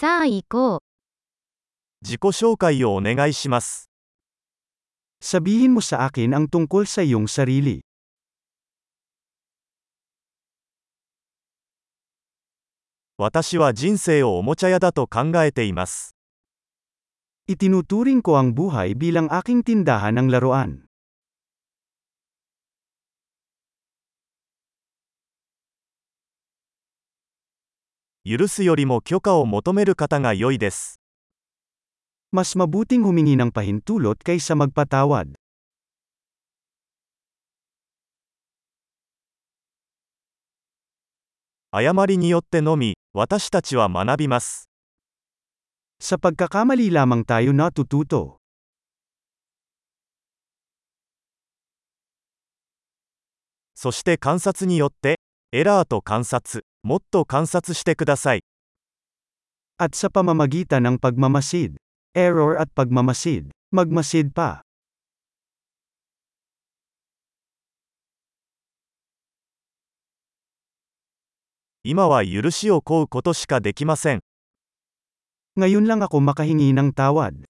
さあ行こう。自己紹介をお願いします。 Sabihin mo sa akin ang tungkol sa iyong sarili. 私は人生をおもちゃ屋だと考えています。 Itinuturing ko ang buhay bilang aking tindahan ng laruan. 許すよりも許可を求める方が良いです。Mas mabuting humingi ng pahintulot kaysa magpatawad. 誤りによってのみ、私たちは学びます。Sa pagkakamali lamang tayo natututo. そして観察によって、エラーと観察、もっと観察してください。 At sa pamamagitan ng pagmamasid. Error at pagmamasid. Magmasid pa. 今は許しを請うことしかできません。 Ngayon lang ako makahingi ng tawad.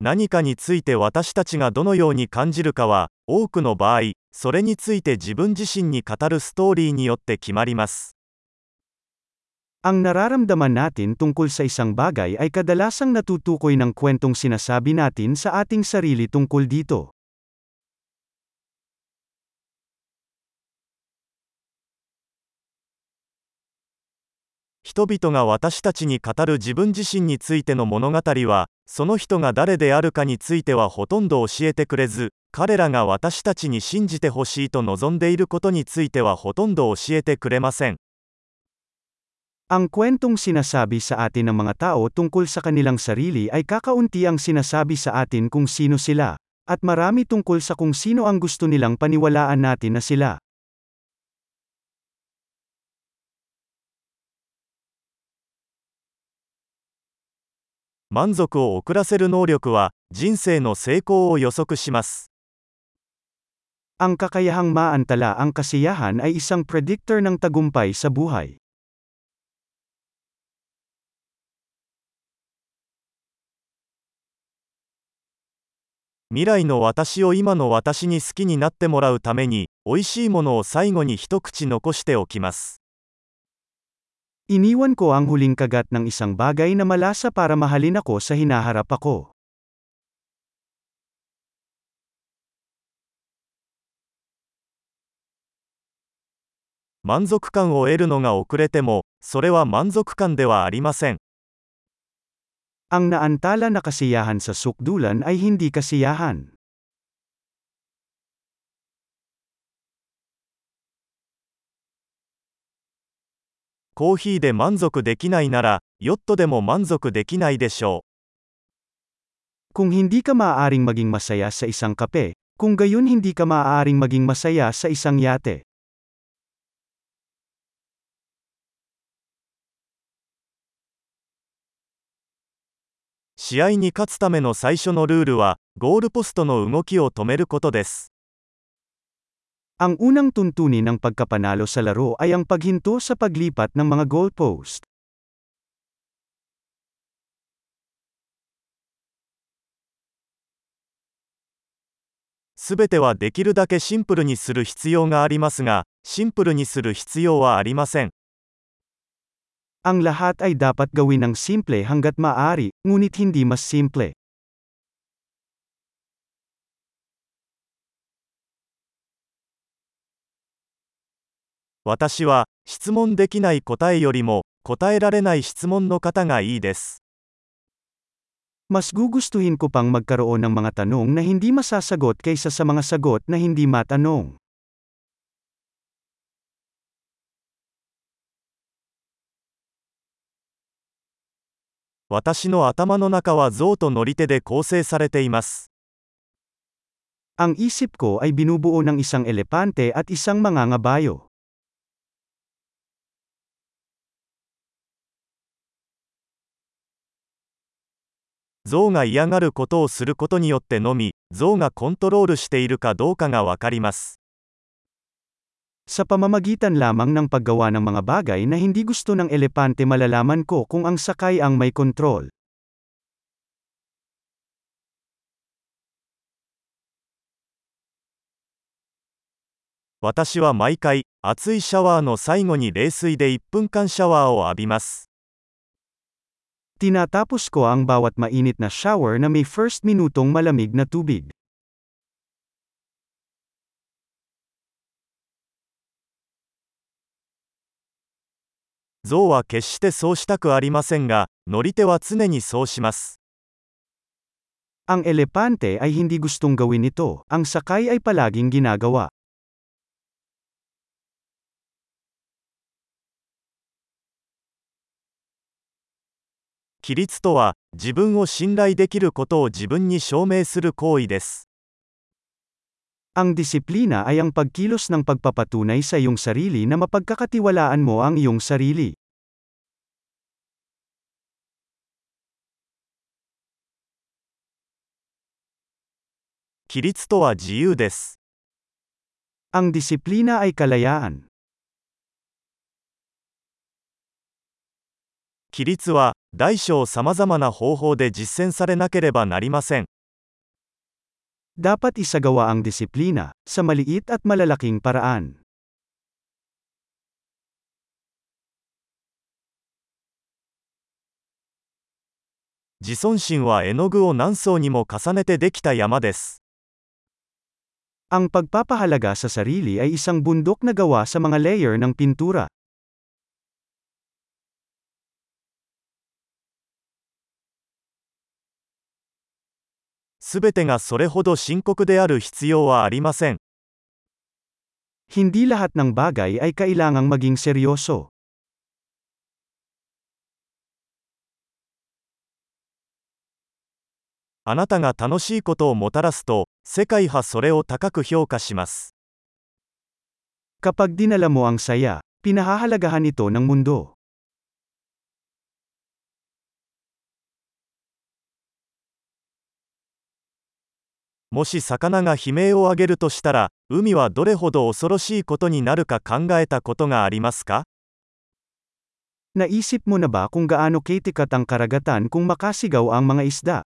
何かについて私たちがどのように感じるかは、多くの場合、それについて自分自身に語るストーリーによって決まります。Ang nararamdaman natin tungkol sa isang bagay ay kadalasang natutukoy ng kwentong sinasabi natin sa ating sarili tungkol dito. 人々が私たちに語る自分自身についての物語は、その人が誰であるかについてはほとんど教えてくれず、彼らが私たちに信じてほしいと望んでいることについてはほとんど教えてくれません。Ang kwentong sinasabi sa atin ng mga tao tungkol sa kanilang sarili ay kakaunti ang sinasabi sa atin kung sino sila, at marami tungkol sa kung sino ang gusto nilang paniwalaan natin na sila. 満足を遅らせる能力は、人生の成功を予測します。Ang kakayahang maantala ang kasiyahan ay isang predictor ng tagumpay sa buhay. 未来の私を今の私に好きになってもらうために、美 Iniwan ko ang huling kagat ng isang bagay na malasa para mahalin ako sa hinaharap ako. Manzokkan o eru no ga okurete mo, sore wa manzokkan de wa arimasen. Ang naantala na kasiyahan sa sukdulan ay hindi kasiyahan. コーヒーで満足できないなら、ヨットでも満足できないでしょ Kung hindi ka maaaring maging masaya sa isang kape, kung gayon hindi ka maaaring maging masaya sa isang yate. う。試合に勝つための最初のルールは、ゴールポストの動きを止めることです。Ang unang tuntunin ng pagkapanalo sa laro ay ang paghinto sa paglipat ng mga goalpost. Subete wa dekiru dake simple ni suru hitsuyou ga arimasu ga, simple ni suru hitsuyou wa arimasen. Ang lahat ay dapat gawin ng simple hanggat maaari, ngunit hindi mas simple. 私は、質問できない答えよりも、答えられない質問の方がいいです。Mas gugustuhin ko pang magkaroon ng mga tanong na hindi masasagot kaysa sa mga sagot na hindi matanong. 私の頭の中は象と乗り手で構成されています。Ang isip ko ay binubuo ng isang elepante at isang mangangabayo. 象が嫌がることをすることによってのみ、象がコントロールしているかどうかがわかります。Sa pamamagitan lamang ng paggawa ng mga bagay na hindi gusto ng elepante malalaman ko kung ang sakay ang may kontrol. 私は毎回、熱いシャワーの最後に冷水で1分間シャワーを浴びます。Tinatapos ko ang bawat mainit na shower na may first minutong malamig na tubig. 象は決してそうしたくありませんが、乗り手は常にそうします。 Ang elepante ay hindi gustong gawin ito, ang sakay ay palaging ginagawa. 規律とは、自分を信頼できることを自分に証明する行為です。 Ang disiplina ay ang pagkilos ng pagpapatunay sa iyong sarili na mapagkakatiwalaan mo ang iyong sarili. 規律とは自由です。 Ang disiplina ay kalayaan. 規律は、大小さまざまな方法で実践されなければなりません。 Dapat isagawa ang disiplina, sa maliit at malalaking paraan. 自尊心は絵の具を何層にも重ねてできた山です。 Ang pagpapahalaga sa sarili ay isang bundok na gawa sa mga layer ng pintura. すべてがそれほど深刻である必要はありません。Hindi lahat ng bagay ay kailangang maging seryoso. あなたが楽しいことをもたらすと、世界はそれを高く評価します。Kapag dinala mo ang saya, pinahahalagahan ito ng mundo. もし魚が悲鳴を上げるとしたら、海はどれほど恐ろしいことになるか考えたことがありますか Naisip mo na ba kung gaano kitikat ang karagatan kung makasigaw ang mga isda?